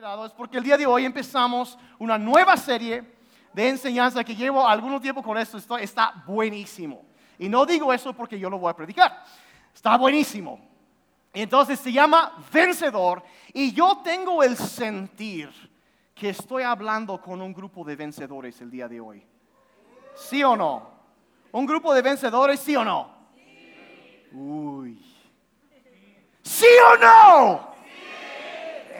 acelerado es porque el día de hoy empezamos una nueva serie de enseñanza que llevo algún tiempo con esto. Esto está buenísimo. Y no digo eso porque yo lo voy a predicar. Está buenísimo. Entonces se llama vencedor y yo tengo el sentir que estoy hablando con un grupo de vencedores el día de hoy. ¿Sí o no? ¿Un grupo de vencedores, sí o no? Uy. ¿Sí o no?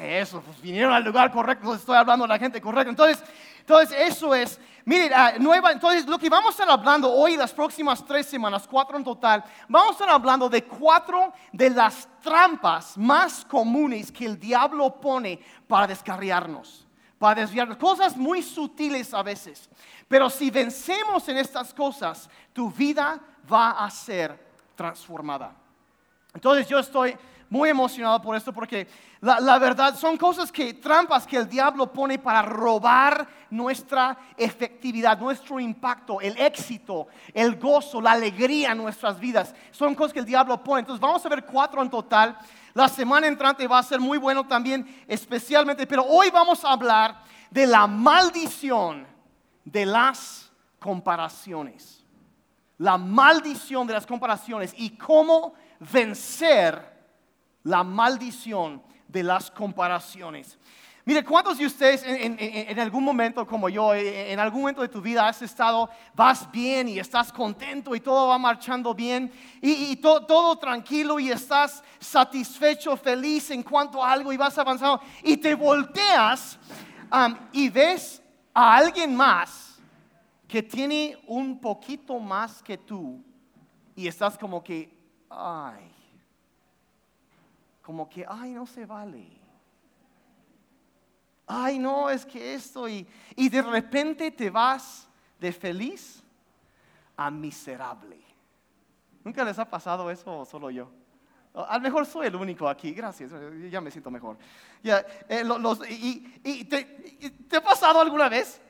Eso, pues vinieron al lugar correcto, estoy hablando a la gente correcta. Entonces, entonces eso es, miren, ah, nueva, entonces lo que vamos a estar hablando hoy, las próximas tres semanas, cuatro en total, vamos a estar hablando de cuatro de las trampas más comunes que el diablo pone para descarriarnos, para desviarnos, cosas muy sutiles a veces. Pero si vencemos en estas cosas, tu vida va a ser transformada. Entonces yo estoy muy emocionado por esto porque la, verdad son cosas que, trampas que el diablo pone para robar nuestra efectividad, nuestro impacto, el éxito, el gozo, la alegría en nuestras vidas. Son cosas que el diablo pone. Entonces vamos a ver cuatro en total. La semana entrante va a ser muy bueno también, especialmente, pero hoy vamos a hablar de la maldición de las comparaciones. La maldición de las comparaciones y cómo vencer la maldición de las comparaciones. Mire, ¿cuántos de ustedes en, algún momento como yo, en algún momento de tu vida has estado, vas bien y estás contento y todo va marchando bien y, todo tranquilo y estás satisfecho, feliz en cuanto a algo y vas avanzando y te volteas y ves a alguien más que tiene un poquito más que tú y estás como que, ay, como que, ay, no se vale. Ay, no, es que esto y, y de repente te vas de feliz a miserable. ¿Nunca les ha pasado eso o solo yo? A lo mejor soy el único aquí, gracias, ya me siento mejor. Ya, eh, y, te, ha pasado alguna vez?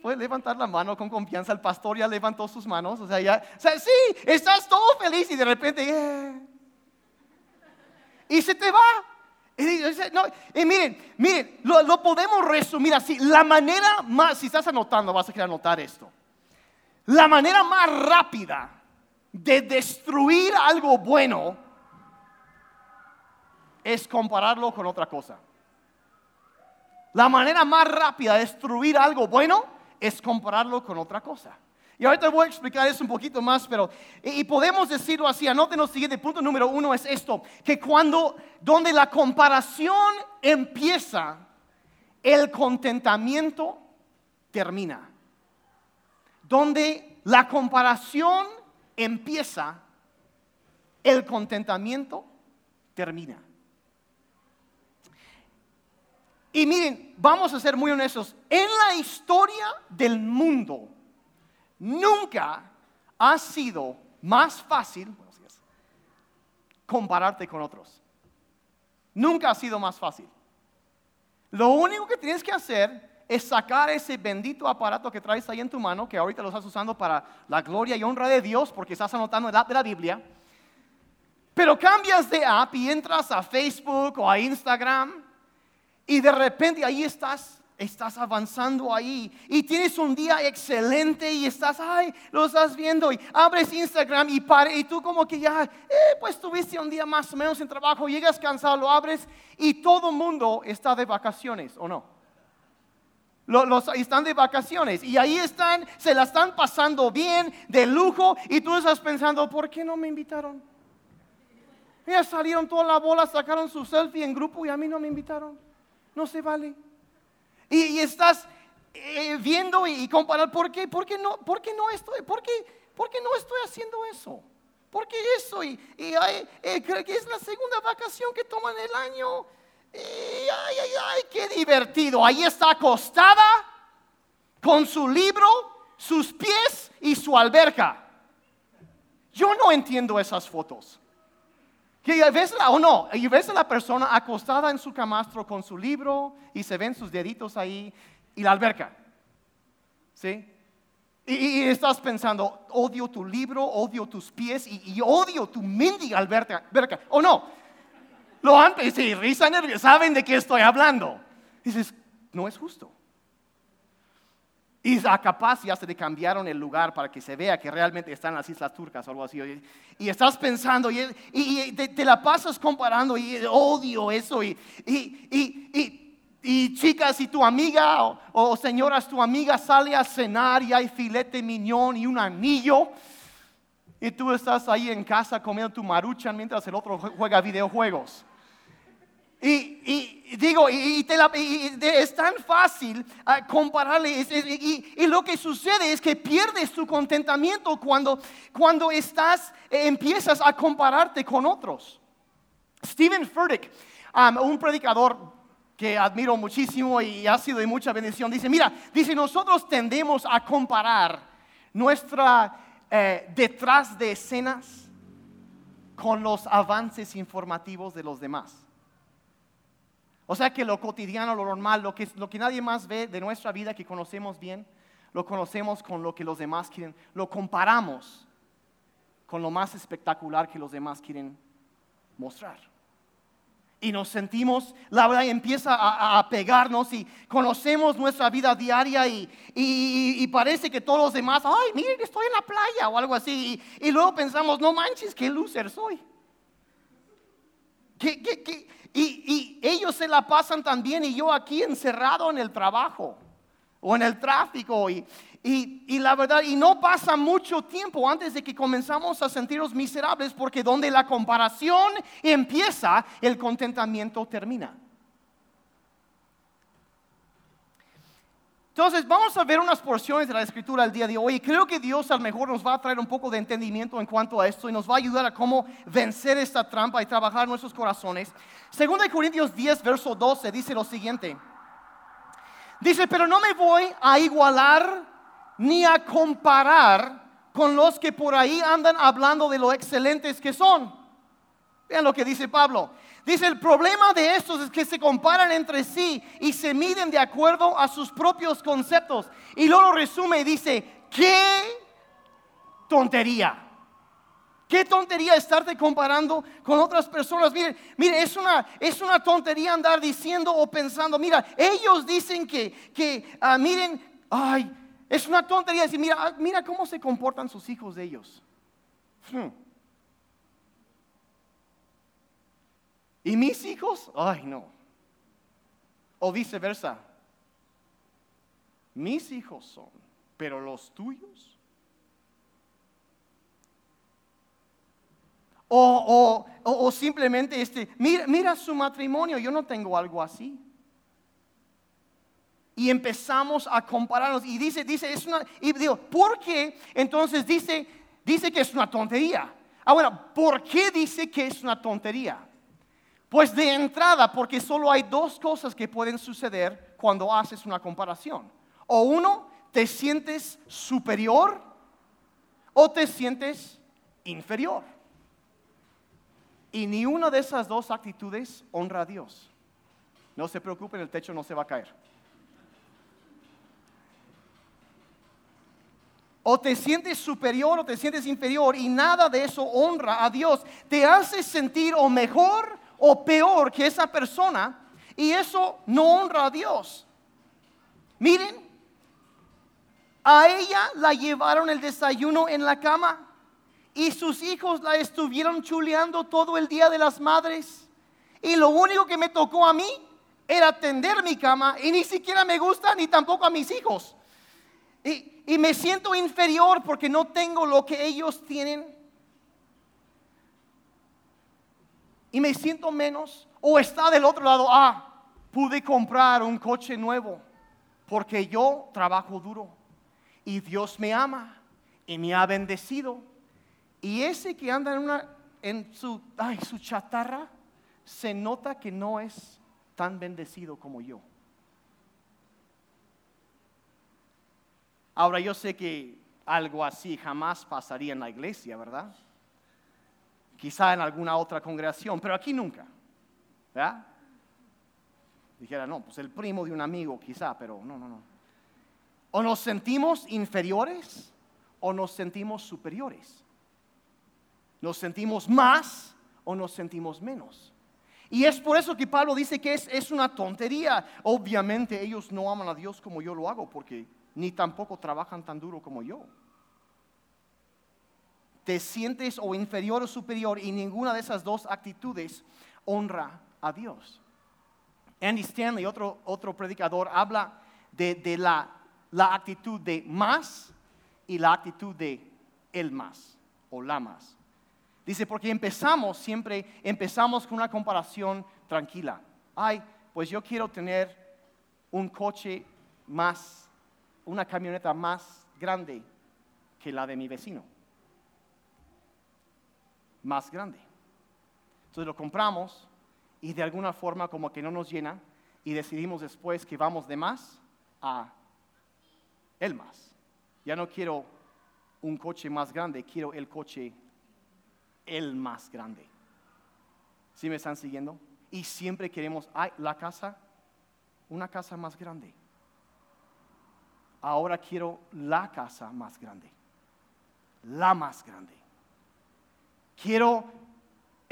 Puedes levantar la mano con confianza, el pastor ya levantó sus manos, o sea, ya, o sea, sí, estás todo feliz y de repente, eh, y se te va. Y, miren, miren, lo, podemos resumir así. La manera más, si estás anotando, vas a querer anotar esto. La manera más rápida de destruir algo bueno es compararlo con otra cosa. La manera más rápida de destruir algo bueno es compararlo con otra cosa. Y ahorita voy a explicar eso un poquito más, pero y, podemos decirlo así, anoten lo siguiente, punto número uno es esto, que cuando, donde la comparación empieza, el contentamiento termina. Donde la comparación empieza, el contentamiento termina. Y miren, vamos a ser muy honestos, en la historia del mundo, Nunca ha sido más fácil compararte con otros. Nunca ha sido más fácil. Lo único que tienes que hacer es sacar ese bendito aparato que traes ahí en tu mano, que ahorita lo estás usando para la gloria y honra de Dios, porque estás anotando el app de la Biblia. Pero cambias de app y entras a Facebook o a Instagram y de repente ahí estás estás avanzando ahí y tienes un día excelente y estás, ay, lo estás viendo y abres Instagram y, pare, y tú como que ya, eh, pues tuviste un día más o menos en trabajo, llegas cansado, lo abres y todo el mundo está de vacaciones, ¿o no? Los, están de vacaciones y ahí están, se la están pasando bien, de lujo y tú estás pensando, ¿por qué no me invitaron? Ya salieron toda la bola, sacaron su selfie en grupo y a mí no me invitaron. No se vale. Y, estás eh, viendo y, comparar, ¿por qué? ¿Por qué no, por qué no estoy? ¿Por qué, por qué no estoy haciendo eso? ¿Por qué eso? Y, y eh, creo que es la segunda vacación que toman el año. Y, ay, ay, ay, qué divertido. Ahí está acostada con su libro, sus pies y su alberca. Yo no entiendo esas fotos. Que ves la, o no, y ves a la persona acostada en su camastro con su libro y se ven sus deditos ahí y la alberca. ¿Sí? Y, estás pensando, odio tu libro, odio tus pies y, odio tu mendiga alberca, ¿O no? Lo antes, sí, risa nerviosa, saben de qué estoy hablando. Dices, no es justo. Y capaz ya se le cambiaron el lugar para que se vea que realmente están las Islas Turcas o algo así. Y estás pensando y, te, la pasas comparando y odio eso. Y, y, chicas, y tu amiga o, señoras, tu amiga sale a cenar y hay filete miñón y un anillo. Y tú estás ahí en casa comiendo tu maruchan mientras el otro juega videojuegos. Y, digo, y, es tan fácil ah, compararle. y, lo que sucede es que pierdes tu contentamiento cuando, cuando estás, eh, empiezas a compararte con otros. Stephen Furtick, um, un predicador que admiro muchísimo y ha sido de mucha bendición, dice, mira, dice, nosotros tendemos a comparar nuestra eh, detrás de escenas con los avances informativos de los demás. O sea que lo cotidiano, lo normal, lo que, lo que nadie más ve de nuestra vida que conocemos bien, lo conocemos con lo que los demás quieren, lo comparamos con lo más espectacular que los demás quieren mostrar. Y nos sentimos, la verdad empieza a, pegarnos y conocemos nuestra vida diaria y, y, parece que todos los demás, ay, miren, estoy en la playa o algo así. Y, luego pensamos, no manches, qué loser soy. ¿Qué, qué, qué? Y, ellos se la pasan también y yo aquí encerrado en el trabajo o en el tráfico. Y, y, la verdad, y no pasa mucho tiempo antes de que comenzamos a sentirnos miserables porque donde la comparación empieza, el contentamiento termina. Entonces vamos a ver unas porciones de la escritura el día de hoy y creo que Dios a lo mejor nos va a traer un poco de entendimiento en cuanto a esto y nos va a ayudar a cómo vencer esta trampa y trabajar nuestros corazones. Segunda de Corintios 10, verso 12 dice lo siguiente. Dice, pero no me voy a igualar ni a comparar con los que por ahí andan hablando de lo excelentes que son. Vean lo que dice Pablo. Dice, el problema de estos es que se comparan entre sí y se miden de acuerdo a sus propios conceptos. Y luego resume y dice, qué tontería. Qué tontería estarte comparando con otras personas. Mire, mire, es una, es una tontería andar diciendo o pensando, mira, ellos dicen que, que ah, miren, ay, es una tontería decir, mira, ah, mira cómo se comportan sus hijos de ellos. Hmm. ¿Y mis hijos? Ay, no. O viceversa. Mis hijos son, pero los tuyos. O, o, o, simplemente, este, mira, mira su matrimonio, yo no tengo algo así. Y empezamos a compararnos. Y dice, dice, es una, y digo, ¿por qué? Entonces dice, dice que es una tontería. Ah, bueno, ¿por qué dice que es una tontería? Pues de entrada, porque solo hay dos cosas que pueden suceder cuando haces una comparación. O uno, te sientes superior o te sientes inferior. Y ni una de esas dos actitudes honra a Dios. No se preocupen, el techo no se va a caer. O te sientes superior o te sientes inferior y nada de eso honra a Dios. Te hace sentir o mejor o peor que esa persona y eso no honra a Dios. Miren, a ella la llevaron el desayuno en la cama y sus hijos la estuvieron chuleando todo el día de las madres. Y lo único que me tocó a mí era tender mi cama y ni siquiera me gusta ni tampoco a mis hijos. Y, y me siento inferior porque no tengo lo que ellos tienen. Y me siento menos. O está del otro lado, ah, pude comprar un coche nuevo porque yo trabajo duro y Dios me ama y me ha bendecido. Y ese que anda en, una, en su, su chatarra, se nota que no es tan bendecido como yo. Ahora yo sé que algo así jamás pasaría en la iglesia, ¿verdad? Quizá en alguna otra congregación, pero aquí nunca. ¿verdad? Dijera, no, pues el primo de un amigo quizá, pero no, no, no. O nos sentimos inferiores o nos sentimos superiores. Nos sentimos más o nos sentimos menos. Y es por eso que Pablo dice que es, es una tontería. Obviamente ellos no aman a Dios como yo lo hago, porque ni tampoco trabajan tan duro como yo. Te sientes o inferior o superior y ninguna de esas dos actitudes honra a Dios. Andy Stanley, otro, otro predicador, habla de, la, la actitud de más y la actitud de el más o la más. Dice, porque empezamos siempre, empezamos con una comparación tranquila. Ay, pues yo quiero tener un coche más, una camioneta más grande que la de mi vecino. Más grande. Entonces lo compramos y de alguna forma como que no nos llena y decidimos después que vamos de más a el más. Ya no quiero un coche más grande, quiero el coche el más grande. ¿Sí me están siguiendo? Y siempre queremos, ay, la casa, una casa más grande. Ahora quiero la casa más grande. La más grande. Quiero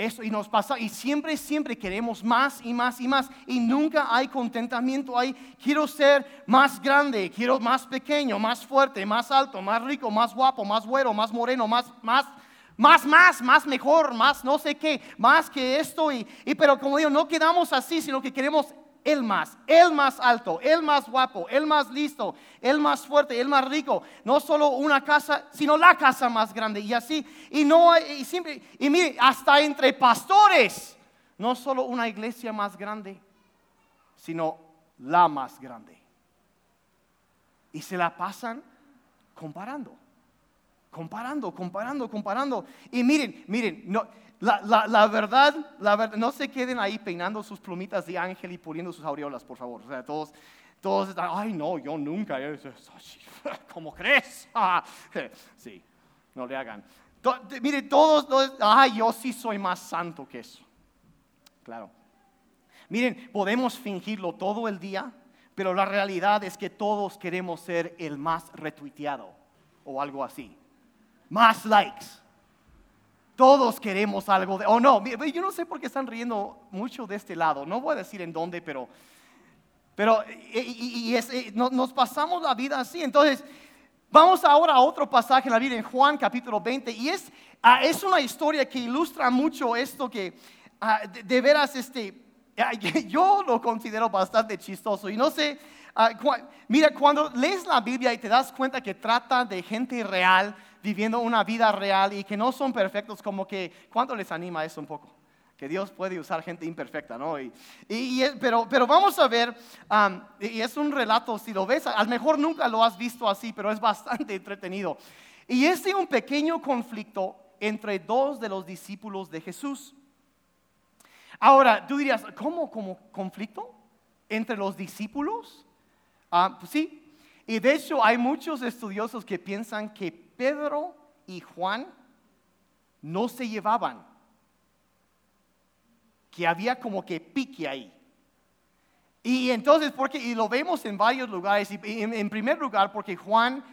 eso y nos pasa y siempre, siempre queremos más y más y más y nunca hay contentamiento ahí. Quiero ser más grande, quiero más pequeño, más fuerte, más alto, más rico, más guapo, más güero, más moreno, más, más, más, más, más mejor, más no sé qué, más que esto. Y, y pero como digo, no quedamos así, sino que queremos el más, el más alto, el más guapo, el más listo, el más fuerte, el más rico. No solo una casa, sino la casa más grande. Y así, y no y siempre, y mire, hasta entre pastores, no solo una iglesia más grande, sino la más grande. Y se la pasan comparando comparando, comparando, comparando. Y miren, miren, no, la, verdad, la verdad, no se queden ahí peinando sus plumitas de ángel y poniendo sus aureolas, por favor. O sea, todos, todos están, ay, no, yo nunca. ¿Cómo crees? sí, no le hagan. todos, todos, ay, yo sí soy más santo que eso. Claro. Miren, podemos fingirlo todo el día, pero la realidad es que todos queremos ser el más retuiteado o algo así más likes. Todos queremos algo de, oh no, yo no sé por qué están riendo mucho de este lado, no voy a decir en dónde, pero, pero y, nos pasamos la vida así. Entonces, vamos ahora a otro pasaje en la Biblia, en Juan capítulo 20, y es, ah, es una historia que ilustra mucho esto que ah, de, veras, este, ah, yo lo considero bastante chistoso, y no sé, mira, cuando lees la Biblia y te das cuenta que trata de gente real, viviendo una vida real y que no son perfectos, como que, ¿cuánto les anima eso un poco? Que Dios puede usar gente imperfecta, ¿no? Y, pero, pero vamos a ver, y es un relato, si lo ves, a lo mejor nunca lo has visto así, pero es bastante entretenido. Y es de un pequeño conflicto entre dos de los discípulos de Jesús. Ahora, tú dirías, ¿cómo como conflicto entre los discípulos? Ah, pues sí. Y de hecho hay muchos estudiosos que piensan que Pedro y Juan no se llevaban, que había como que pique ahí. Y entonces, porque, y lo vemos en varios lugares, y en, primer lugar, porque Juan,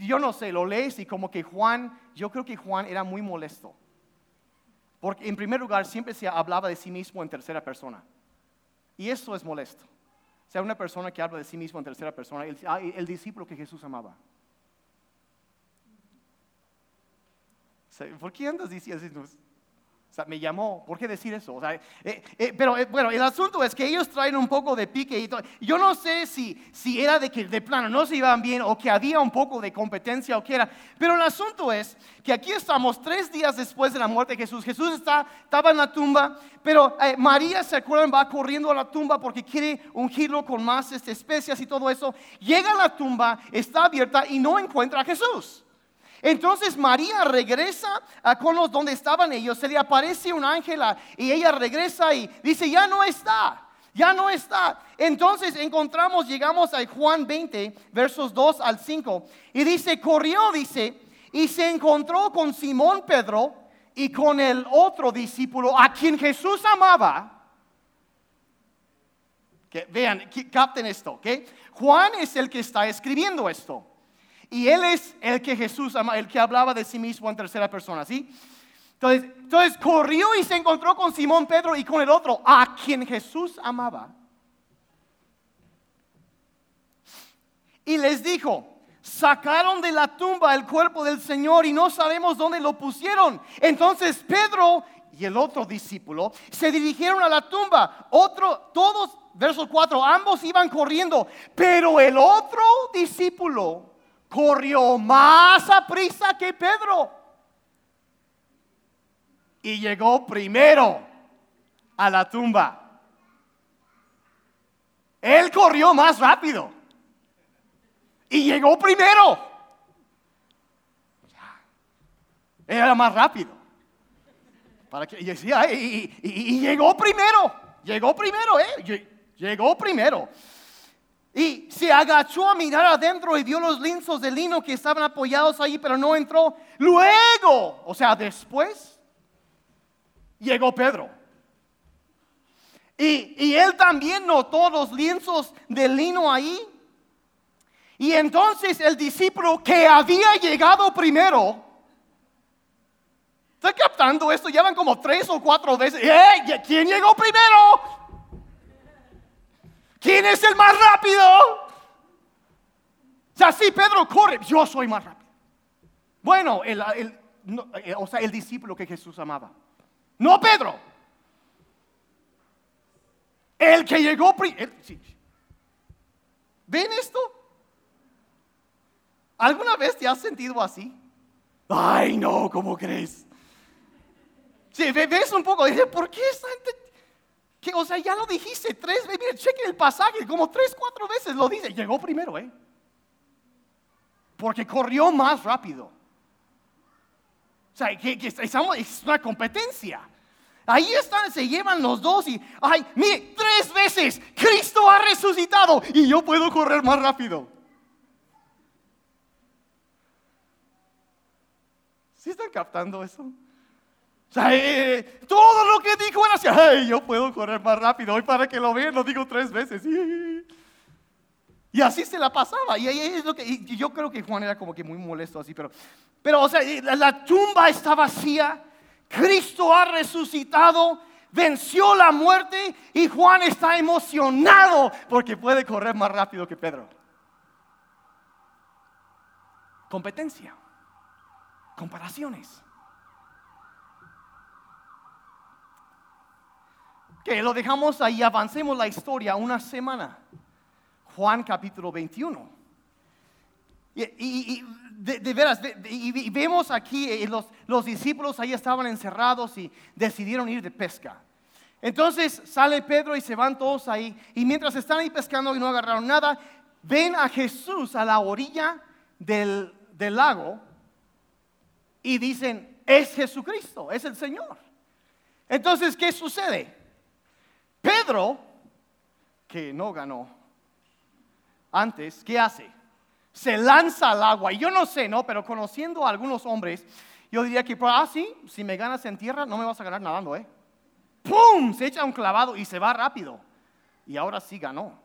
yo no sé, lo lees y como que Juan, yo creo que Juan era muy molesto. Porque en primer lugar siempre se hablaba de sí mismo en tercera persona. Y eso es molesto. Sea, una persona que habla de sí mismo en tercera persona, el, ah, discípulo que Jesús amaba. ¿Por qué andas diciendo me llamó, ¿por qué decir eso? O sea, eh, eh, pero eh, bueno, el asunto es que ellos traen un poco de pique y todo. Yo no sé si, si era de que de plano no se iban bien o que había un poco de competencia o qué era. Pero el asunto es que aquí estamos tres días después de la muerte de Jesús. Jesús está, estaba en la tumba, pero María, ¿se acuerdan? Va corriendo a la tumba porque quiere ungirlo con más este, especias y todo eso. Llega a la tumba, está abierta y no encuentra a Jesús. Entonces María regresa con los donde estaban ellos, se le aparece un ángel y ella regresa y dice, ya no está, ya no está. Entonces encontramos, llegamos a Juan 20, versos 2 al 5, y dice, corrió, dice, y se encontró con Simón Pedro y con el otro discípulo a quien Jesús amaba. Que, vean, capten esto, ¿ok? Juan es el que está escribiendo esto. Y él es el que Jesús ama, el que hablaba de sí mismo en tercera persona, ¿sí? Entonces, entonces corrió y se encontró con Simón Pedro y con el otro, a quien Jesús amaba. Y les dijo, sacaron de la tumba el cuerpo del Señor y no sabemos dónde lo pusieron. Entonces Pedro y el otro discípulo se dirigieron a la tumba. Otro, todos, verso 4, ambos iban corriendo, pero el otro discípulo corrió más a prisa que Pedro. Y llegó primero a la tumba. Él corrió más rápido. Y llegó primero. Era más rápido. Para que, y, decía, y, llegó primero. Llegó primero, ¿eh? Llegó primero. Y se agachó a mirar adentro y vio los linzos de lino que estaban apoyados ahí, pero no entró. Luego, o sea, después, llegó Pedro. Y, y él también notó los lienzos de lino ahí y entonces el discípulo que había llegado primero, ¿está captando esto? Llevan como tres o cuatro veces. ¡Eh! ¿Quién llegó primero? ¿Quién es el más rápido? O sea, sí, Pedro corre, yo soy más rápido. Bueno, el, eh, o sea, el discípulo que Jesús amaba. No Pedro. El que llegó primero. ¿Ven esto? ¿Alguna vez te has sentido así? Ay, no, ¿cómo crees? Sí, ves un poco, dice, ¿por qué esa O sea, ya lo dijiste tres veces, mire, chequen el pasaje, como tres, cuatro veces lo dice, llegó primero, ¿eh? Porque corrió más rápido. O sea, estamos, es una competencia. Ahí están, se llevan los dos y, ay, mire, tres veces Cristo ha resucitado y yo puedo correr más rápido. ¿Sí están captando eso? O sea, eh, eh, todo lo que dijo era así, ay, yo puedo correr más rápido. Hoy para que lo vean lo digo tres veces. Y así se la pasaba. Y, es lo que, yo creo que Juan era como que muy molesto así, pero, pero o sea, eh, la tumba está vacía. Cristo ha resucitado, venció la muerte y Juan está emocionado porque puede correr más rápido que Pedro. Competencia comparaciones. Lo dejamos ahí, avancemos la historia una semana. Juan capítulo 21. Y, de, veras, y, vemos aquí, eh, los, los discípulos ahí estaban encerrados y decidieron ir de pesca. Entonces sale Pedro y se van todos ahí. Y mientras están ahí pescando y no agarraron nada, ven a Jesús a la orilla del, del lago y dicen, es Jesucristo, es el Señor. Entonces, ¿qué sucede? Pedro, que no ganó antes, ¿qué hace? Se lanza al agua. Y yo no sé, ¿no? Pero conociendo a algunos hombres, yo diría que, ah, sí, si me ganas en tierra, no me vas a ganar nadando, ¿eh? ¡Pum! Se echa un clavado y se va rápido. Y ahora sí ganó.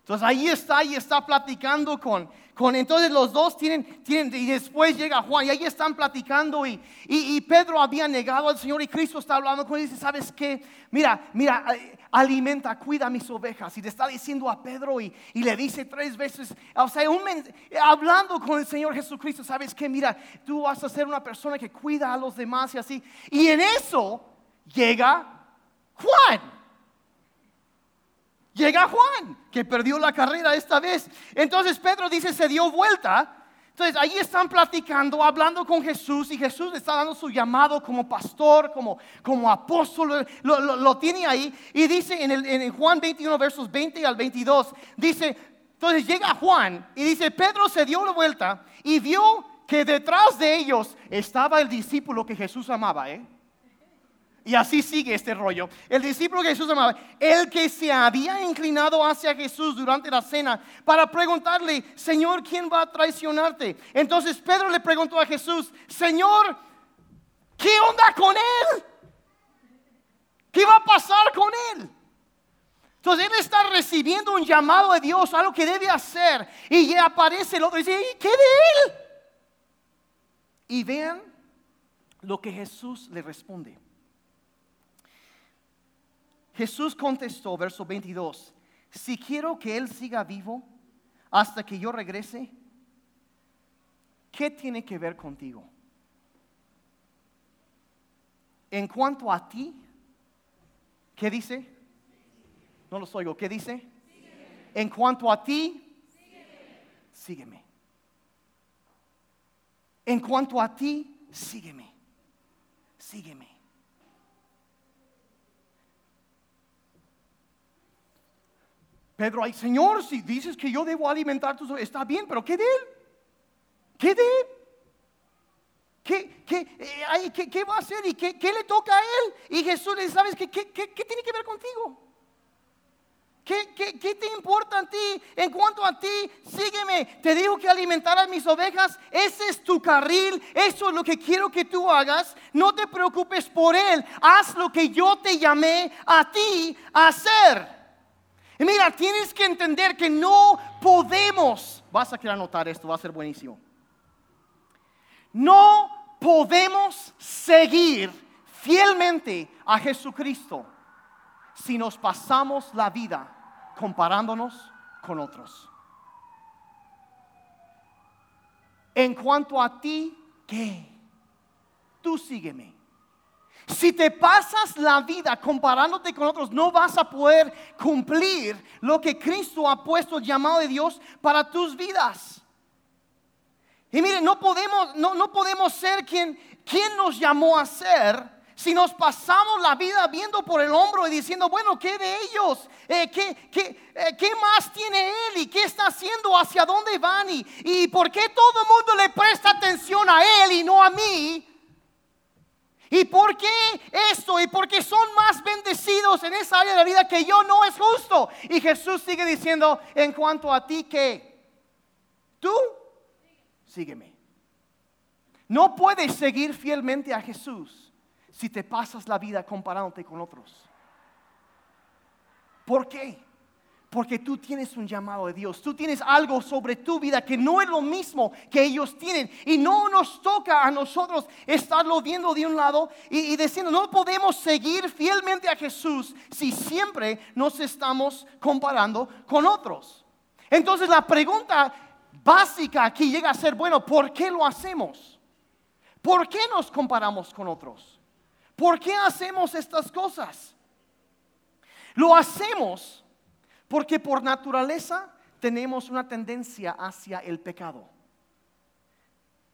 Entonces ahí está, y está platicando con, con, entonces los dos tienen, tienen, y después llega Juan, y ahí están platicando, y, y, Pedro había negado al Señor, y Cristo está hablando con él, y dice, ¿sabes qué? Mira, mira, eh, alimenta, cuida mis ovejas, y le está diciendo a Pedro, y, y le dice tres veces, o sea, hablando con el Señor Jesucristo, ¿sabes qué? Mira, tú vas a ser una persona que cuida a los demás, y así, y en eso llega Juan. Llega Juan, que perdió la carrera esta vez. Entonces Pedro dice, se dio vuelta. Entonces ahí están platicando, hablando con Jesús y Jesús le está dando su llamado como pastor, como, como apóstol, lo, tiene ahí. Y dice en, el, en Juan 21, versos 20 al 22, dice, entonces llega Juan y dice, Pedro se dio la vuelta y vio que detrás de ellos estaba el discípulo que Jesús amaba. ¿eh? Y así sigue este rollo. El discípulo que Jesús amaba, el que se había inclinado hacia Jesús durante la cena para preguntarle, Señor, ¿quién va a traicionarte? Entonces Pedro le preguntó a Jesús, Señor, ¿qué onda con él? ¿Qué va a pasar con él? Entonces él está recibiendo un llamado de Dios, algo que debe hacer. Y aparece el otro y dice, ¿y qué de él? Y vean lo que Jesús le responde. Jesús contestó, verso 22, si quiero que Él siga vivo hasta que yo regrese, ¿qué tiene que ver contigo? En cuanto a ti, ¿qué dice? No los oigo, ¿qué dice? En cuanto a ti, sígueme. En cuanto a ti, sígueme. Sígueme. Pedro, ay Señor, si dices que yo debo alimentar tus está bien, pero ¿qué de él? ¿Qué de él? ¿Qué, qué, eh, qué, va a hacer y qué, le toca a él? Y Jesús le dice, ¿sabes qué, qué, tiene que ver contigo? ¿Qué, ¿Qué, te importa a ti? En cuanto a ti, sígueme. Te digo que alimentar a mis ovejas, ese es tu carril, eso es lo que quiero que tú hagas. No te preocupes por él, haz lo que yo te llamé a ti a hacer. Y mira, tienes que entender que no podemos, vas a querer anotar esto, va a ser buenísimo. No podemos seguir fielmente a Jesucristo si nos pasamos la vida comparándonos con otros. En cuanto a ti, ¿qué? Tú sígueme. Si te pasas la vida comparándote con otros, no vas a poder cumplir lo que Cristo ha puesto llamado de Dios para tus vidas. Y miren, no podemos, no, no podemos ser quien, quien nos llamó a ser si nos pasamos la vida viendo por el hombro y diciendo, bueno, ¿qué de ellos? Eh, ¿qué, qué, eh, qué, más tiene él? ¿Y qué está haciendo? ¿Hacia dónde van? ¿Y, ¿Y por qué todo el mundo le presta atención a él y no a mí? ¿Y por qué esto? ¿Y por qué son más bendecidos en esa área de la vida que yo no es justo? Y Jesús sigue diciendo, en cuanto a ti, que tú sígueme. No puedes seguir fielmente a Jesús si te pasas la vida comparándote con otros. ¿Por qué? Porque tú tienes un llamado de Dios, tú tienes algo sobre tu vida que no es lo mismo que ellos tienen. Y no nos toca a nosotros estarlo viendo de un lado y, diciendo, no podemos seguir fielmente a Jesús si siempre nos estamos comparando con otros. Entonces la pregunta básica aquí llega a ser, bueno, ¿por qué lo hacemos? ¿Por qué nos comparamos con otros? ¿Por qué hacemos estas cosas? Lo hacemos porque por naturaleza tenemos una tendencia hacia el pecado.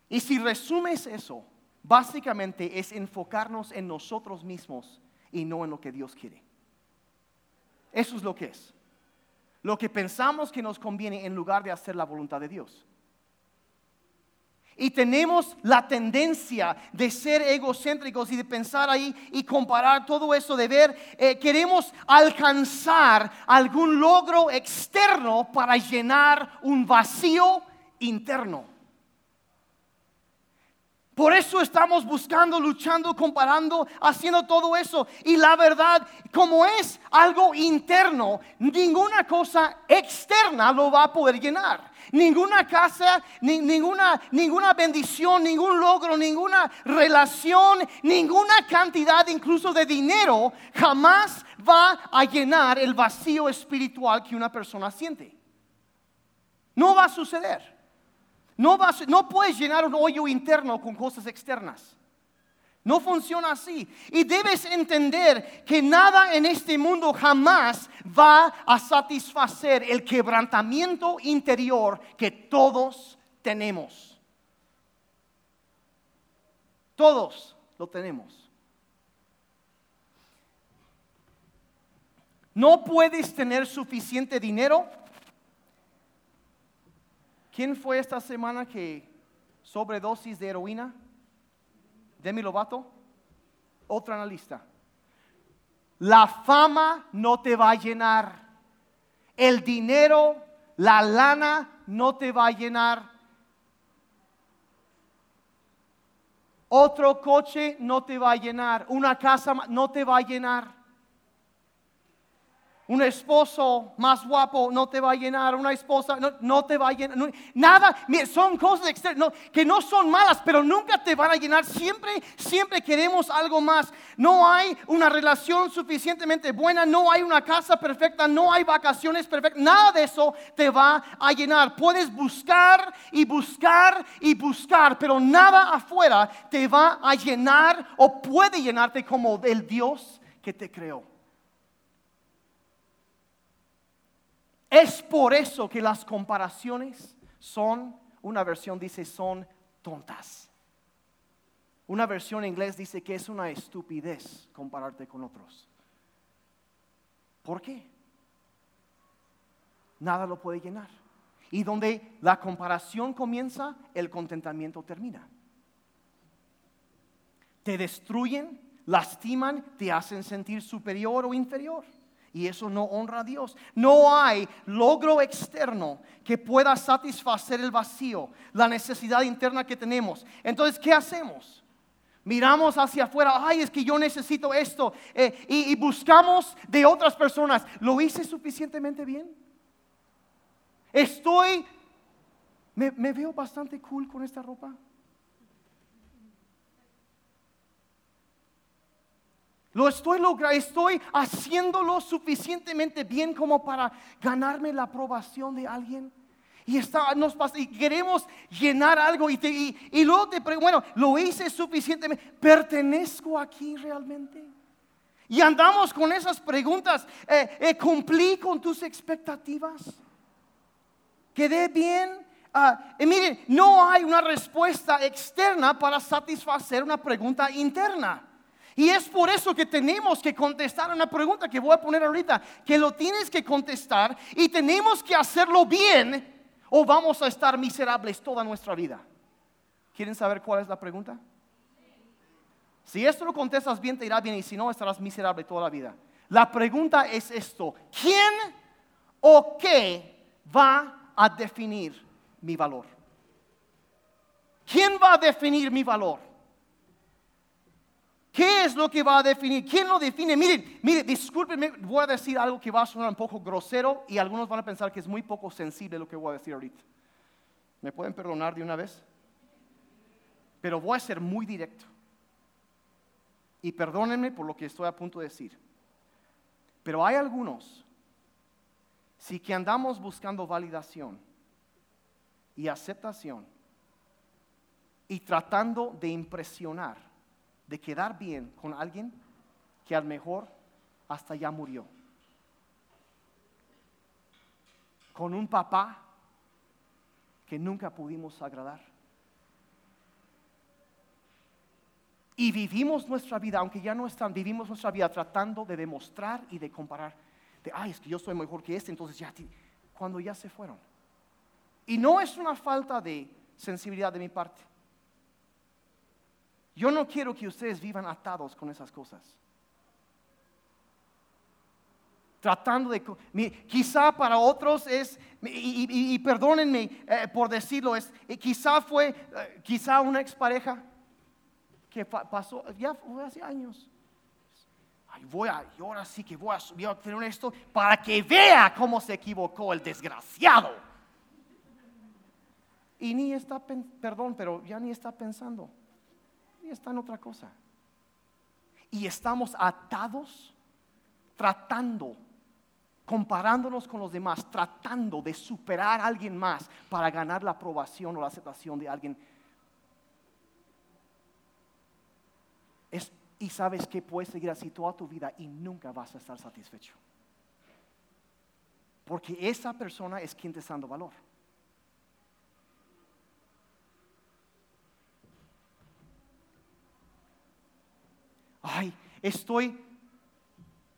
Y si resumes eso, básicamente es enfocarnos en nosotros mismos y no en lo que Dios quiere. Eso es lo que es. Lo que pensamos que nos conviene en lugar de hacer la voluntad de Dios. Y tenemos la tendencia de ser egocéntricos y de pensar ahí y comparar todo eso, de ver, eh, queremos alcanzar algún logro externo para llenar un vacío interno. Por eso estamos buscando, luchando, comparando, haciendo todo eso. Y la verdad, como es algo interno, ninguna cosa externa lo va a poder llenar ninguna casa, ninguna, ninguna bendición, ningún logro, ninguna relación, ninguna cantidad incluso de dinero jamás va a llenar el vacío espiritual que una persona siente. No va a suceder. No, va no puedes llenar un hoyo interno con cosas externas. No funciona así. Y debes entender que nada en este mundo jamás va a satisfacer el quebrantamiento interior que todos tenemos. Todos lo tenemos. No puedes tener suficiente dinero. ¿Quién fue esta semana que sobredosis de heroína? Demi Lovato, otro analista. La fama no te va a llenar. El dinero, la lana no te va a llenar. Otro coche no te va a llenar. Una casa no te va a llenar. Un esposo más guapo no te va a llenar, una esposa no, te va a llenar. nada, son cosas externas que no son malas, pero nunca te van a llenar. Siempre, siempre queremos algo más. No hay una relación suficientemente buena, no hay una casa perfecta, no hay vacaciones perfectas. Nada de eso te va a llenar. Puedes buscar y buscar y buscar, pero nada afuera te va a llenar o puede llenarte como el Dios que te creó. Es por eso que las comparaciones son, una versión dice son tontas. Una versión en inglés dice que es una estupidez compararte con otros. ¿Por qué? Nada lo puede llenar. Y donde la comparación comienza, el contentamiento termina. Te destruyen, lastiman, te hacen sentir superior o inferior. Y eso no honra a Dios. No hay logro externo que pueda satisfacer el vacío, la necesidad interna que tenemos. Entonces, ¿qué hacemos? Miramos hacia afuera, ay, es que yo necesito esto. Eh, y, buscamos de otras personas, ¿lo hice suficientemente bien? Estoy, me veo bastante cool con esta ropa. Lo estoy logrando, estoy haciéndolo suficientemente bien como para ganarme la aprobación de alguien. Y, está, nos y queremos llenar algo y, luego te pregunto, bueno, lo hice suficientemente, ¿pertenezco aquí realmente? Y andamos con esas preguntas, eh, eh, ¿cumplí con tus expectativas? ¿Quedé bien? Ah, y miren, no hay una respuesta externa para satisfacer una pregunta interna. Y es por eso que tenemos que contestar una pregunta que voy a poner ahorita, que lo tienes que contestar y tenemos que hacerlo bien o vamos a estar miserables toda nuestra vida. ¿Quieren saber cuál es la pregunta? Si esto lo contestas bien, te irá bien y si no, estarás miserable toda la vida. La pregunta es esto, ¿quién o qué va a definir mi valor? ¿Quién va a definir mi valor? ¿Qué es lo que va a definir? ¿Quién lo define? Miren, miren, discúlpenme, voy a decir algo que va a sonar un poco grosero y algunos van a pensar que es muy poco sensible lo que voy a decir ahorita. ¿Me pueden perdonar de una vez? Pero voy a ser muy directo. Y perdónenme por lo que estoy a punto de decir. Pero hay algunos, si que andamos buscando validación y aceptación y tratando de impresionar de quedar bien con alguien que a lo mejor hasta ya murió. Con un papá que nunca pudimos agradar. Y vivimos nuestra vida, aunque ya no están, vivimos nuestra vida tratando de demostrar y de comparar. De, ay, es que yo soy mejor que este, entonces ya, cuando ya se fueron. Y no es una falta de sensibilidad de mi parte. Yo no quiero que ustedes vivan atados con esas cosas. Tratando de... Quizá para otros es, y, perdónenme eh, por decirlo, es, eh, quizá fue, eh, quizá una expareja que pasó, ya fue hace años. Ay, voy a, y ahora sí que voy a, subir a tener esto para que vea cómo se equivocó el desgraciado. Y ni está, perdón, pero ya ni está pensando y está en otra cosa. Y estamos atados tratando, comparándonos con los demás, tratando de superar a alguien más para ganar la aprobación o la aceptación de alguien. y sabes que puedes seguir así toda tu vida y nunca vas a estar satisfecho. Porque esa persona es quien te está dando valor. Ay, estoy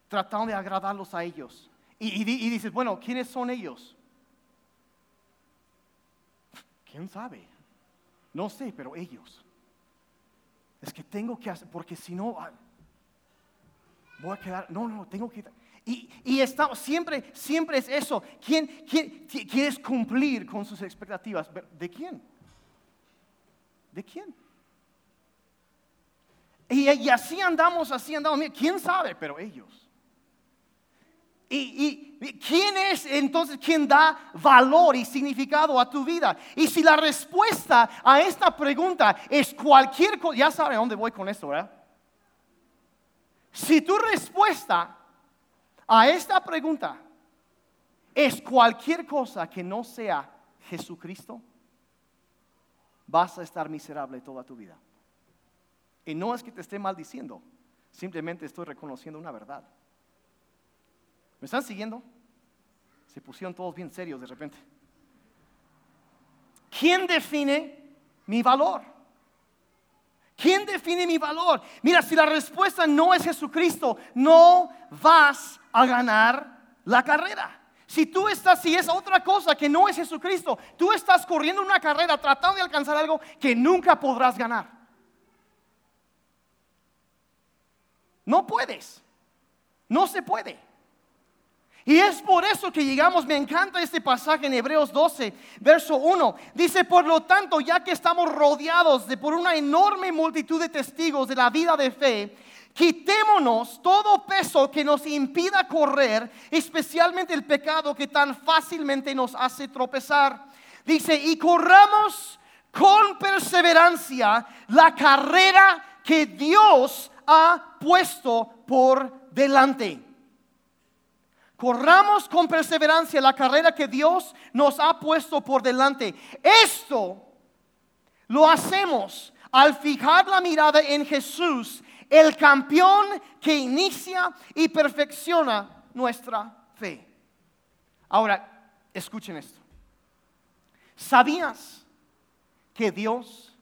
tratando de agradarlos a ellos. Y, dices, bueno, ¿quiénes son ellos? ¿Quién sabe? No sé, pero ellos. Es que tengo que hacer, porque si no, ah, voy a quedar, no, no, tengo que... Y, y estamos, siempre, siempre es eso. ¿Quién, quién quieres cumplir con sus expectativas? ¿De quién? ¿De quién? Y, así andamos, así andamos. ¿Quién sabe? Pero ellos. ¿Y, y quién es entonces quien da valor y significado a tu vida? Y si la respuesta a esta pregunta es cualquier cosa, ya saben a dónde voy con esto, ¿verdad? Si tu respuesta a esta pregunta es cualquier cosa que no sea Jesucristo, vas a estar miserable toda tu vida. Y no es que te esté maldiciendo, simplemente estoy reconociendo una verdad. ¿Me están siguiendo? Se pusieron todos bien serios de repente. ¿Quién define mi valor? ¿Quién define mi valor? Mira, si la respuesta no es Jesucristo, no vas a ganar la carrera. Si tú estás, si es otra cosa que no es Jesucristo, tú estás corriendo una carrera tratando de alcanzar algo que nunca podrás ganar. No puedes. No se puede. Y es por eso que llegamos, me encanta este pasaje en Hebreos 12, verso 1. Dice, por lo tanto, ya que estamos rodeados de por una enorme multitud de testigos de la vida de fe, Quitémonos todo peso que nos impida correr, especialmente el pecado que tan fácilmente nos hace tropezar. Dice, y corramos con perseverancia la carrera que Dios ha puesto por delante. Corramos con perseverancia la carrera que Dios nos ha puesto por delante. Esto lo hacemos al fijar la mirada en Jesús, el campeón que inicia y perfecciona nuestra fe. Ahora, escuchen esto. ¿Sabías que Dios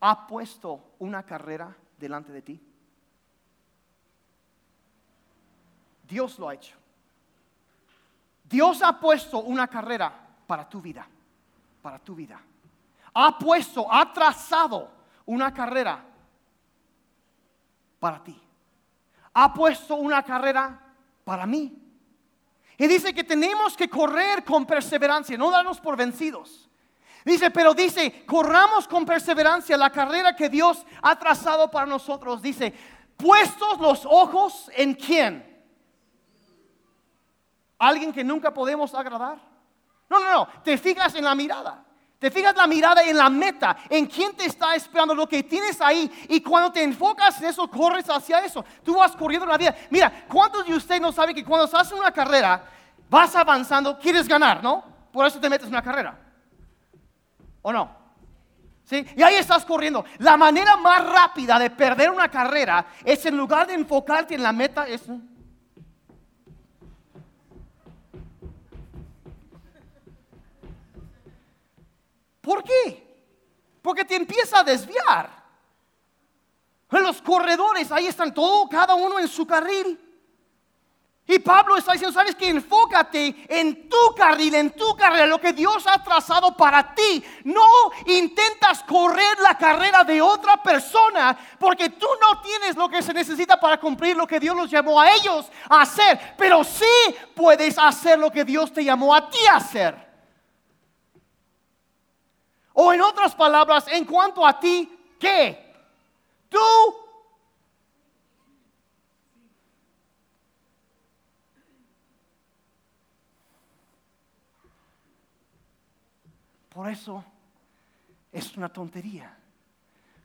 ha puesto una carrera delante de ti? Dios lo ha hecho. Dios ha puesto una carrera para tu vida, para tu vida. Ha puesto, ha trazado una carrera para ti. Ha puesto una carrera para mí. Y dice que tenemos que correr con perseverancia, no darnos por vencidos. Dice, pero dice, corramos con perseverancia la carrera que Dios ha trazado para nosotros. Dice, puestos los ojos en quién? ¿Alguien que nunca podemos agradar? No, no, no, te fijas en la mirada. Te fijas la mirada en la meta, en quién te está esperando, lo que tienes ahí. Y cuando te enfocas en eso, corres hacia eso. Tú vas corriendo en la vida. Mira, ¿cuántos de ustedes no saben que cuando estás en una carrera, vas avanzando, quieres ganar, ¿no? Por eso te metes en una carrera. ¿O no? ¿Sí? Y ahí estás corriendo. La manera más rápida de perder una carrera es en lugar de enfocarte en la meta, es ¿Por qué? Porque te empieza a desviar. En los corredores, ahí están todos, cada uno en su carril. Y Pablo está diciendo, sabes que enfócate en tu carril, en tu carrera, lo que Dios ha trazado para ti. No intentas correr la carrera de otra persona, porque tú no tienes lo que se necesita para cumplir lo que Dios los llamó a ellos a hacer. Pero sí puedes hacer lo que Dios te llamó a ti a hacer. O en otras palabras, en cuanto a ti, ¿qué? Tú Por eso es una tontería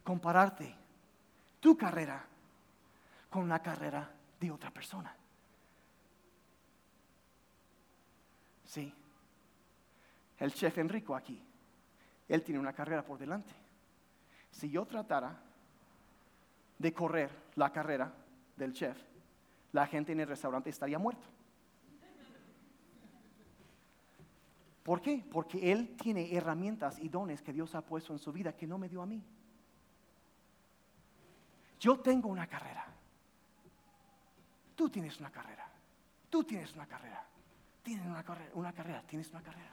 compararte tu carrera con la carrera de otra persona. Sí, el chef Enrico aquí él tiene una carrera por delante. Si yo tratara de correr la carrera del chef, la gente en el restaurante estaría muerto. ¿Por qué? Porque él tiene herramientas y dones que Dios ha puesto en su vida que no me dio a mí. Yo tengo una carrera. Tú tienes una carrera. Tú tienes una carrera. Tienes una carrera, una carrera, tienes una carrera.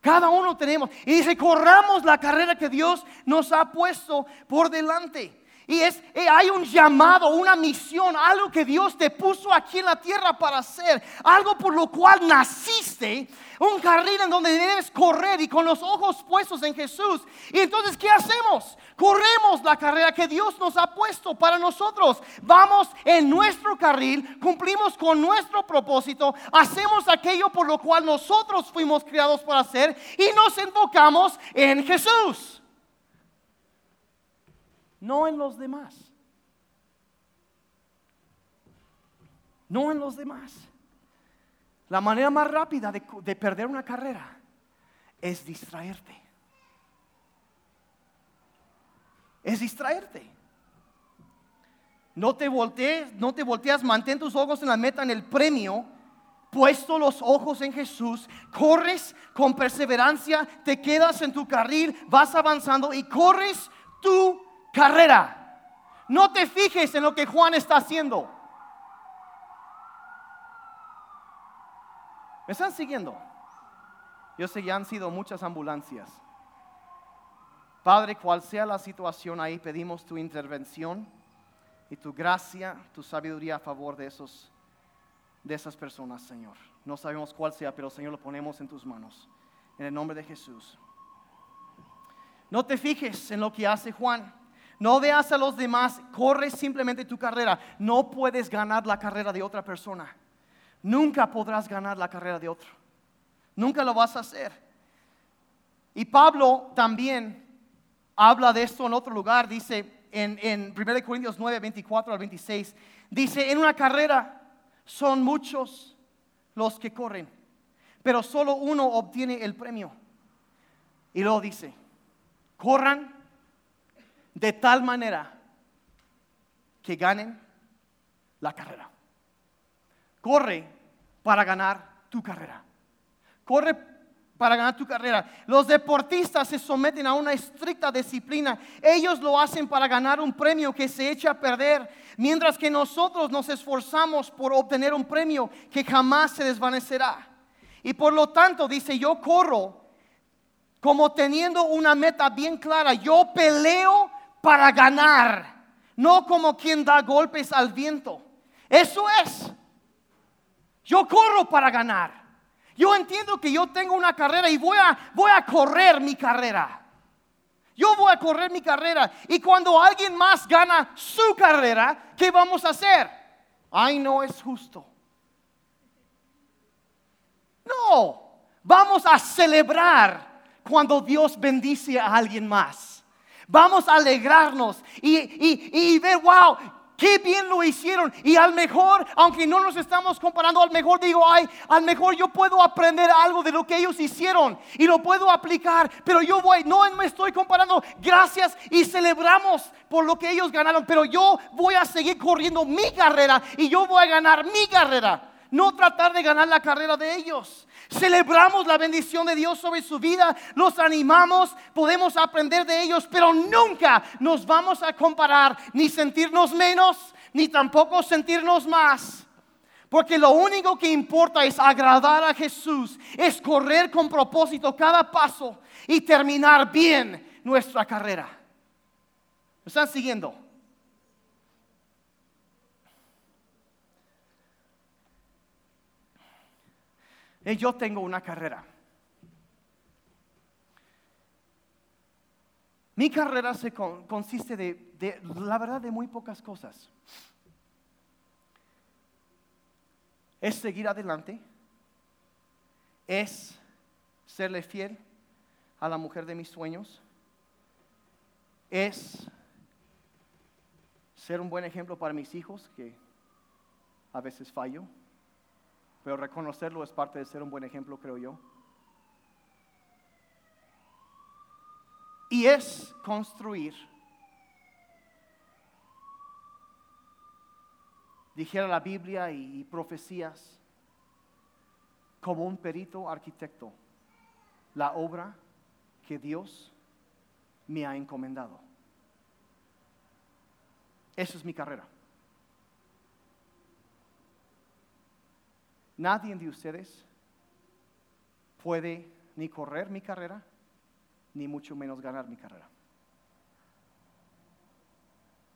Cada uno tenemos. Y dice, corramos la carrera que Dios nos ha puesto por delante. Y es, eh, hay un llamado, una misión, algo que Dios te puso aquí en la tierra para hacer, algo por lo cual naciste. un carril en donde debes correr y con los ojos puestos en Jesús. Y entonces, ¿qué hacemos? Corremos la carrera que Dios nos ha puesto para nosotros. Vamos en nuestro carril, cumplimos con nuestro propósito, hacemos aquello por lo cual nosotros fuimos criados para hacer y nos enfocamos en Jesús. No en los demás. No en los demás. La manera más rápida de, perder una carrera es distraerte. Es distraerte. No te voltees, no te volteas, mantén tus ojos en la meta, en el premio, puesto los ojos en Jesús, corres con perseverancia, te quedas en tu carril, vas avanzando y corres tu carrera. No te fijes en lo que Juan está haciendo. ¿Me están siguiendo? Yo sé que han sido muchas ambulancias. Padre, cual sea la situación ahí, pedimos tu intervención y tu gracia, tu sabiduría a favor de, esos, de esas personas, Señor. No sabemos cuál sea, pero Señor, lo ponemos en tus manos. En el nombre de Jesús. No te fijes en lo que hace Juan. No veas a los demás, corre simplemente tu carrera. No puedes ganar la carrera de otra persona nunca podrás ganar la carrera de otro. Nunca lo vas a hacer. Y Pablo también habla de esto en otro lugar, dice en, en 1 Corintios 9, 24 al 26, dice, en una carrera son muchos los que corren, pero solo uno obtiene el premio. Y luego dice, corran de tal manera que ganen la carrera. Corre para ganar tu carrera. Corre para ganar tu carrera. Los deportistas se someten a una estricta disciplina. Ellos lo hacen para ganar un premio que se echa a perder, mientras que nosotros nos esforzamos por obtener un premio que jamás se desvanecerá. Y por lo tanto, dice, yo corro como teniendo una meta bien clara. Yo peleo para ganar, no como quien da golpes al viento. Eso es. Yo corro para ganar. Yo entiendo que yo tengo una carrera y voy a, voy a correr mi carrera. Yo voy a correr mi carrera. Y cuando alguien más gana su carrera, ¿qué vamos a hacer? Ay, no es justo. No, vamos a celebrar cuando Dios bendice a alguien más. Vamos a alegrarnos y, y, y ver, wow, Qué bien lo hicieron. Y al mejor, aunque no nos estamos comparando, al mejor digo, ay, al mejor yo puedo aprender algo de lo que ellos hicieron y lo puedo aplicar. Pero yo voy, no me estoy comparando. Gracias y celebramos por lo que ellos ganaron. Pero yo voy a seguir corriendo mi carrera y yo voy a ganar mi carrera. No tratar de ganar la carrera de ellos. Celebramos la bendición de Dios sobre su vida, los animamos, podemos aprender de ellos, pero nunca nos vamos a comparar ni sentirnos menos, ni tampoco sentirnos más. Porque lo único que importa es agradar a Jesús, es correr con propósito cada paso y terminar bien nuestra carrera. ¿Me están siguiendo? Yo tengo una carrera. Mi carrera se consiste de, la verdad, de muy pocas cosas. Es seguir adelante, es serle fiel a la mujer de mis sueños, es ser un buen ejemplo para mis hijos, que a veces fallo pero reconocerlo es parte de ser un buen ejemplo, creo yo. Y es construir, dijera la Biblia y, profecías, como un perito arquitecto, la obra que Dios me ha encomendado. Esa es mi carrera. Nadie de ustedes puede ni correr mi carrera, ni mucho menos ganar mi carrera.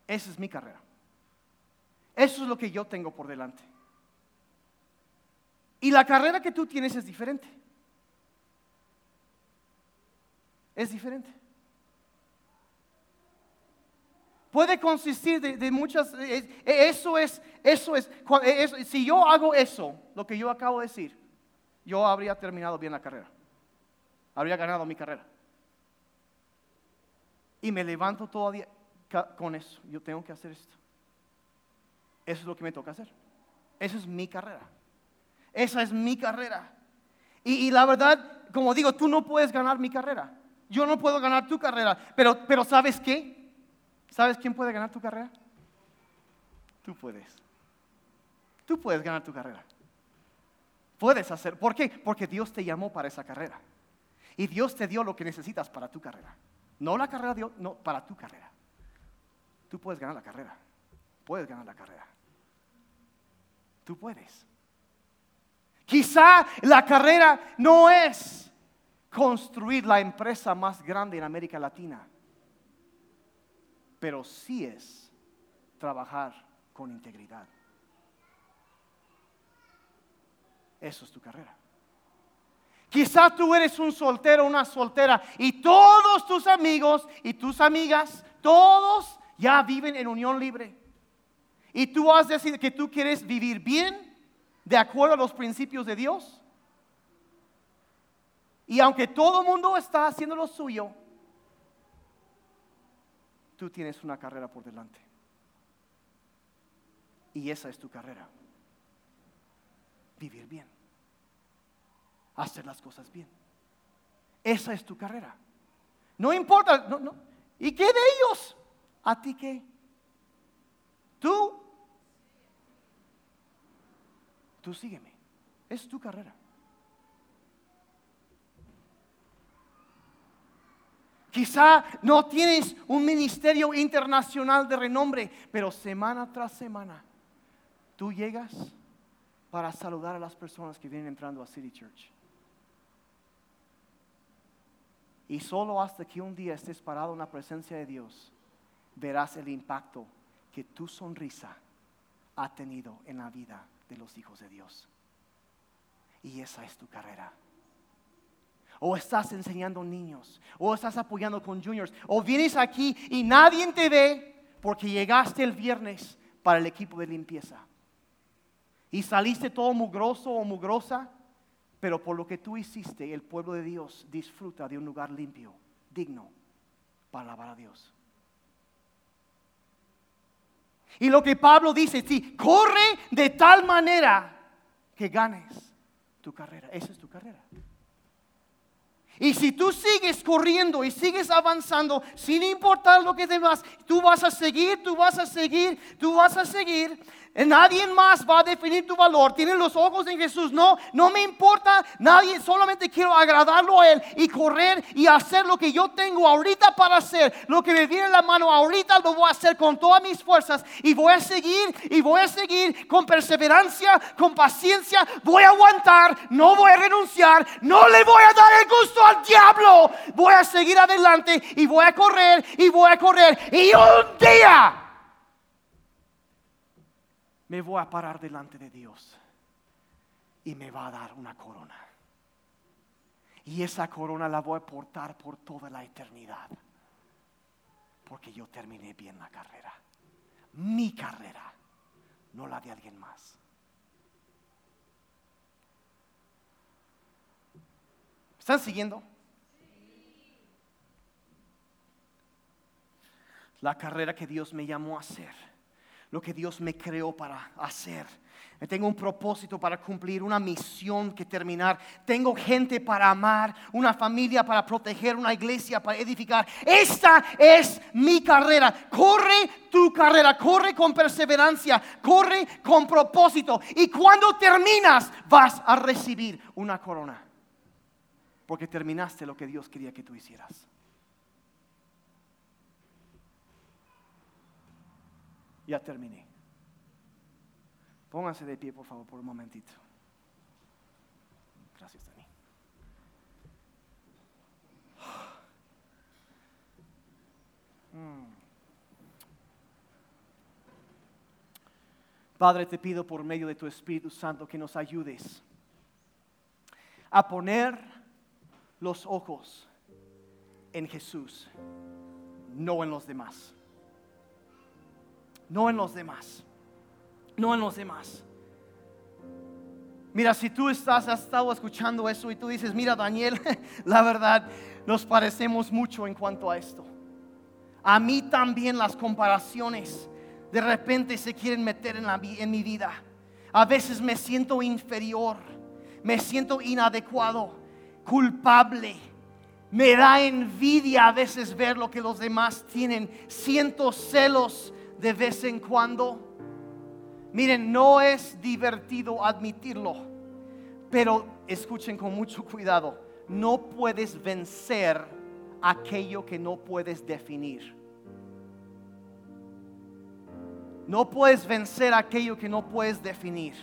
Esa es mi carrera. Eso es lo que yo tengo por delante. Y la carrera que tú tienes es diferente. Es diferente. Puede consistir de, muchas, eh, eh, eso es, eso es, eh, si yo hago eso, lo que yo acabo de decir, yo habría terminado bien la carrera, habría ganado mi carrera. Y me levanto todavía con eso, yo tengo que hacer esto. Eso es lo que me toca hacer. Esa es mi carrera. Esa es mi carrera. Y, la verdad, como digo, tú no puedes ganar mi carrera. Yo no puedo ganar tu carrera. Pero, pero ¿sabes qué? ¿Sabes quién puede ganar tu carrera? Tú puedes. Tú puedes ganar tu carrera. Puedes hacer. ¿Por qué? Porque Dios te llamó para esa carrera. Y Dios te dio lo que necesitas para tu carrera. No la carrera de Dios, no, para tu carrera. Tú puedes ganar la carrera. Puedes ganar la carrera. Tú puedes. Quizá la carrera no es construir la empresa más grande en América Latina, pero sí es trabajar con integridad. Eso es tu carrera. Quizá tú eres un soltero, una soltera, y todos tus amigos y tus amigas, todos ya viven en unión libre. Y tú has decidido que tú quieres vivir bien de acuerdo a los principios de Dios. Y aunque todo el mundo está haciendo lo suyo, tú tienes una carrera por delante. Y esa es tu carrera. Vivir bien. Hacer las cosas bien. Esa es tu carrera. No importa. No, no. ¿Y qué de ellos? ¿A ti qué? Tú tú sígueme. Es tu carrera. Quizá no tienes un ministerio internacional de renombre, pero semana tras semana tú llegas para saludar a las personas que vienen entrando a City Church. Y solo hasta que un día estés parado en la presencia de Dios, verás el impacto que tu sonrisa ha tenido en la vida de los hijos de Dios. Y esa es tu carrera. O estás enseñando niños, o estás apoyando con juniors, o vienes aquí y nadie te ve porque llegaste el viernes para el equipo de limpieza. Y saliste todo mugroso o mugrosa, pero por lo que tú hiciste, el pueblo de Dios disfruta de un lugar limpio, digno, para alabar a Dios. Y lo que Pablo dice, sí, corre de tal manera que ganes tu carrera. Esa es tu carrera. Y si tú sigues corriendo y sigues avanzando, sin importar lo que demás, tú vas a seguir, tú vas a seguir, tú vas a seguir. Nadie más va a definir tu valor. Tienen los ojos en Jesús. No, no me importa nadie. Solamente quiero agradarlo a Él y correr y hacer lo que yo tengo ahorita para hacer. Lo que me viene en la mano ahorita lo voy a hacer con todas mis fuerzas. Y voy a seguir y voy a seguir con perseverancia, con paciencia. Voy a aguantar. No voy a renunciar. No le voy a dar el gusto al diablo. Voy a seguir adelante y voy a correr y voy a correr. Y un día me voy a parar delante de Dios y me va a dar una corona. Y esa corona la voy a portar por toda la eternidad. Porque yo terminé bien la carrera. Mi carrera, no la de alguien más. ¿Están siguiendo? La carrera que Dios me llamó a hacer lo que Dios me creó para hacer. Tengo un propósito para cumplir, una misión que terminar. Tengo gente para amar, una familia para proteger, una iglesia para edificar. Esta es mi carrera. Corre tu carrera, corre con perseverancia, corre con propósito. Y cuando terminas vas a recibir una corona. Porque terminaste lo que Dios quería que tú hicieras. Ya terminé. Pónganse de pie, por favor, por un momentito. Gracias, Dani. Mm. Padre, te pido por medio de tu Espíritu Santo que nos ayudes a poner los ojos en Jesús, no en los demás. No en los demás. No en los demás. Mira, si tú estás, has estado escuchando eso y tú dices, mira Daniel, la verdad, nos parecemos mucho en cuanto a esto. A mí también las comparaciones de repente se quieren meter en, la, en mi vida. A veces me siento inferior, me siento inadecuado, culpable. Me da envidia a veces ver lo que los demás tienen. Siento celos de vez en cuando. Miren, no es divertido admitirlo, pero escuchen con mucho cuidado. No puedes vencer aquello que no puedes definir. No puedes vencer aquello que no puedes definir.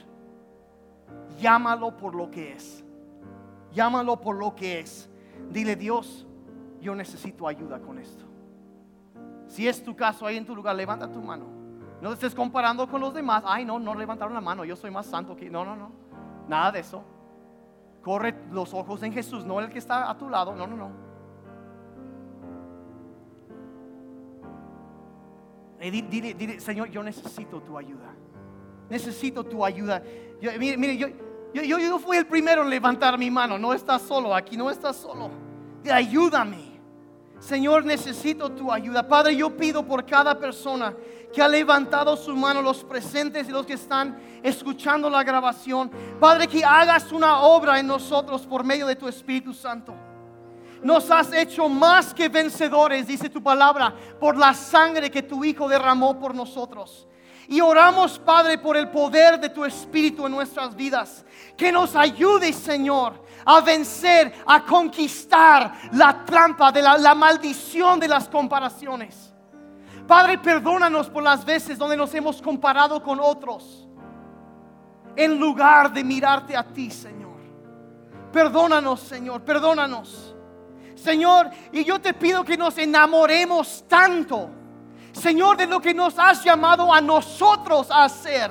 Llámalo por lo que es. Llámalo por lo que es. Dile, Dios, yo necesito ayuda con esto. Si es tu caso ahí en tu lugar, levanta tu mano. No estés comparando con los demás. Ay, no, no levantaron la mano. Yo soy más santo que. No, no, no. Nada de eso. Corre los ojos en Jesús, no el que está a tu lado. No, no, no. dile, dile, Señor, yo necesito tu ayuda. Necesito tu ayuda. mire, mire yo, yo, yo, fui el primero en levantar mi mano. No estás solo aquí, no estás solo. Ayúdame. Señor, necesito tu ayuda. Padre, yo pido por cada persona que ha levantado su mano, los presentes y los que están escuchando la grabación. Padre, que hagas una obra en nosotros por medio de tu Espíritu Santo nos has hecho más que vencedores, dice tu palabra, por la sangre que tu Hijo derramó por nosotros. Y oramos, Padre, por el poder de tu Espíritu en nuestras vidas. Que nos ayude, Señor, a vencer, a conquistar la trampa de la, maldición de las comparaciones. Padre, perdónanos por las veces donde nos hemos comparado con otros. En lugar de mirarte a ti, Señor. Perdónanos, Señor, perdónanos. Señor, y yo te pido que nos enamoremos tanto, Señor, de lo que nos has llamado a nosotros a hacer,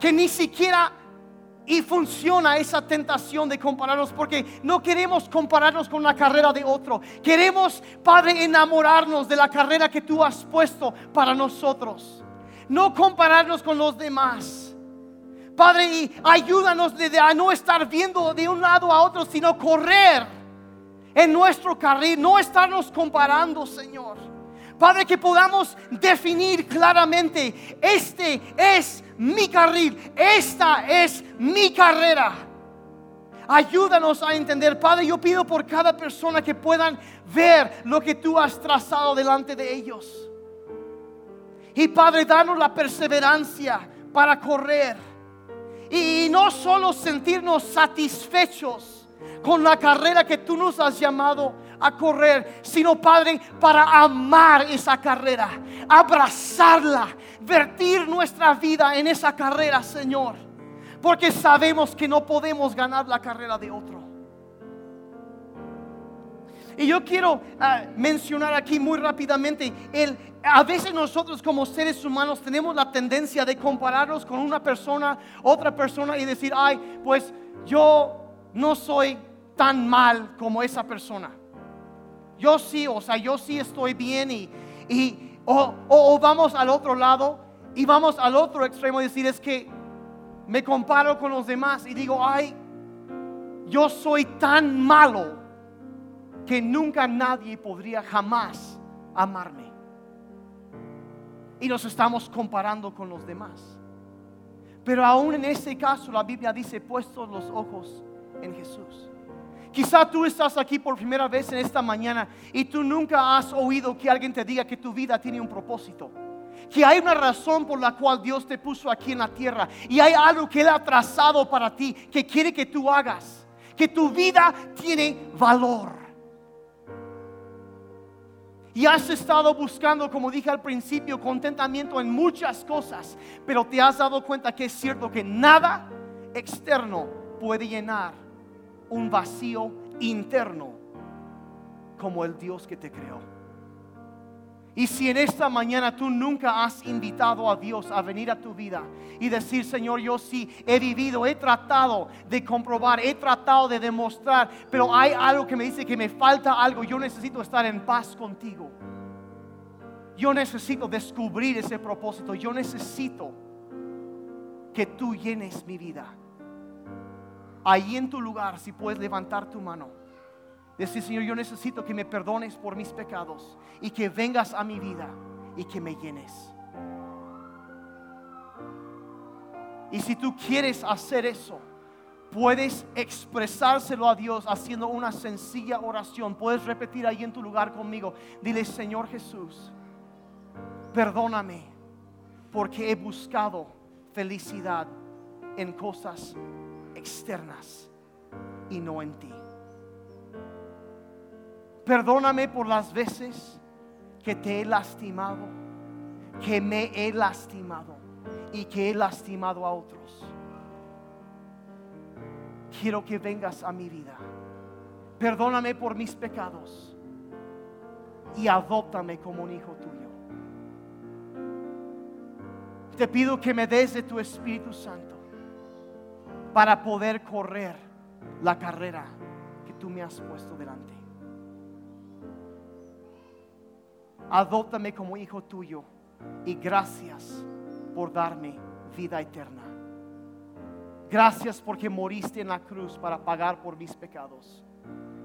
que ni siquiera y funciona esa tentación de compararnos porque no queremos compararnos con la carrera de otro. Queremos, Padre, enamorarnos de la carrera que tú has puesto para nosotros. No compararnos con los demás. Padre, y ayúdanos a no estar viendo de un lado a otro, sino correr en nuestro carril, no estarnos comparando, Señor. Padre, que podamos definir claramente, este es mi carril, esta es mi carrera. Ayúdanos a entender, Padre, yo pido por cada persona que puedan ver lo que tú has trazado delante de ellos. Y Padre, danos la perseverancia para correr. Y no solo sentirnos satisfechos, con la carrera que tú nos has llamado a correr, sino Padre, para amar esa carrera, abrazarla, vertir nuestra vida en esa carrera, Señor, porque sabemos que no podemos ganar la carrera de otro. Y yo quiero ah, mencionar aquí muy rápidamente, el, a veces nosotros como seres humanos tenemos la tendencia de compararnos con una persona, otra persona y decir, ay, pues yo no soy tan mal como esa persona. Yo sí, o sea, yo sí estoy bien y, y o, vamos al otro lado y vamos al otro extremo y decir es que me comparo con los demás y digo, ay, yo soy tan malo que nunca nadie podría jamás amarme. Y nos estamos comparando con los demás. Pero aún en ese caso la Biblia dice, puestos los ojos en Jesús. Quizá tú estás aquí por primera vez en esta mañana y tú nunca has oído que alguien te diga que tu vida tiene un propósito. Que hay una razón por la cual Dios te puso aquí en la tierra. Y hay algo que Él ha trazado para ti que quiere que tú hagas. Que tu vida tiene valor. Y has estado buscando, como dije al principio, contentamiento en muchas cosas. Pero te has dado cuenta que es cierto que nada externo puede llenar un vacío interno como el Dios que te creó. Y si en esta mañana tú nunca has invitado a Dios a venir a tu vida y decir, Señor, yo sí he vivido, he tratado de comprobar, he tratado de demostrar, pero hay algo que me dice que me falta algo, yo necesito estar en paz contigo. Yo necesito descubrir ese propósito, yo necesito que tú llenes mi vida. Ahí en tu lugar, si puedes levantar tu mano Decir, Señor, yo necesito que me perdones por mis pecados y que vengas a mi vida y que me llenes. Y si tú quieres hacer eso, puedes expresárselo a Dios haciendo una sencilla oración. Puedes repetir ahí en tu lugar conmigo. Dile, Señor Jesús, perdóname porque he buscado felicidad en cosas externas y no en ti. Perdóname por las veces que te he lastimado, que me he lastimado y que he lastimado a otros. Quiero que vengas a mi vida. Perdóname por mis pecados y adóptame como un hijo tuyo. Te pido que me des de tu Espíritu Santo para poder correr la carrera que tú me has puesto delante. adóptame como hijo tuyo y gracias por darme vida eterna. Gracias porque moriste en la cruz para pagar por mis pecados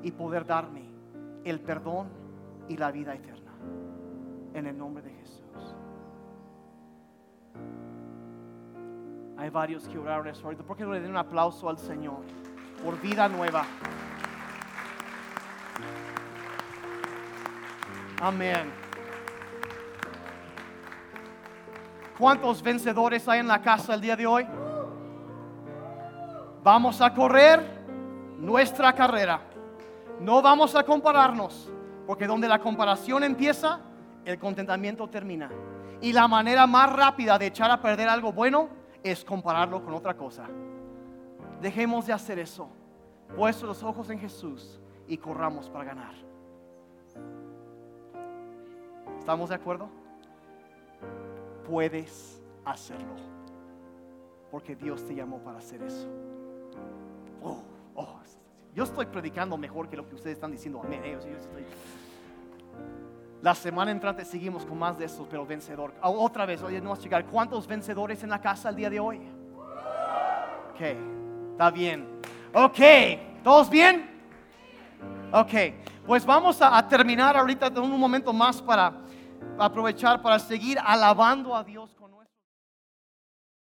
y poder darme el perdón y la vida eterna. En el nombre de Jesús. Hay varios que oraron eso ahorita. ¿Por qué no le den un aplauso al Señor por vida nueva? Amén. ¿Cuántos vencedores hay en la casa el día de hoy? Vamos a correr nuestra carrera. No vamos a compararnos, porque donde la comparación empieza, el contentamiento termina. Y la manera más rápida de echar a perder algo bueno es compararlo con otra cosa. Dejemos de hacer eso. Puesto los ojos en Jesús y corramos para ganar. ¿Estamos de acuerdo? puedes hacerlo. Porque Dios te llamó para hacer eso. Oh, oh, yo estoy predicando mejor que lo que ustedes están diciendo. Amén. La semana entrante seguimos con más de eso, pero vencedor. Ah, otra vez, oye, no vamos a llegar. ¿Cuántos vencedores en la casa el día de hoy? Ok, está bien. Ok, ¿todos bien? Ok, pues vamos a, a terminar ahorita en un momento más para aprovechar para seguir alabando a Dios con